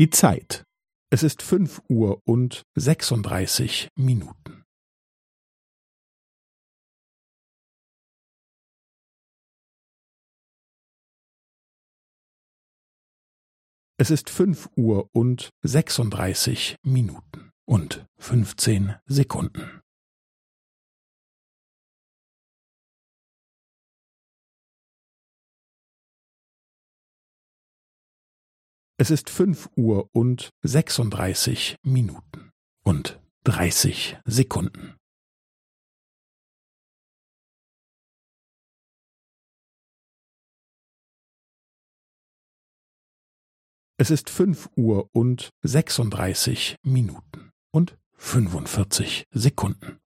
Die Zeit. Es ist fünf Uhr und sechsunddreißig Minuten. Es ist fünf Uhr und sechsunddreißig Minuten und fünfzehn Sekunden. Es ist fünf Uhr und sechsunddreißig Minuten und dreißig Sekunden. Es ist fünf Uhr und sechsunddreißig Minuten und fünfundvierzig Sekunden.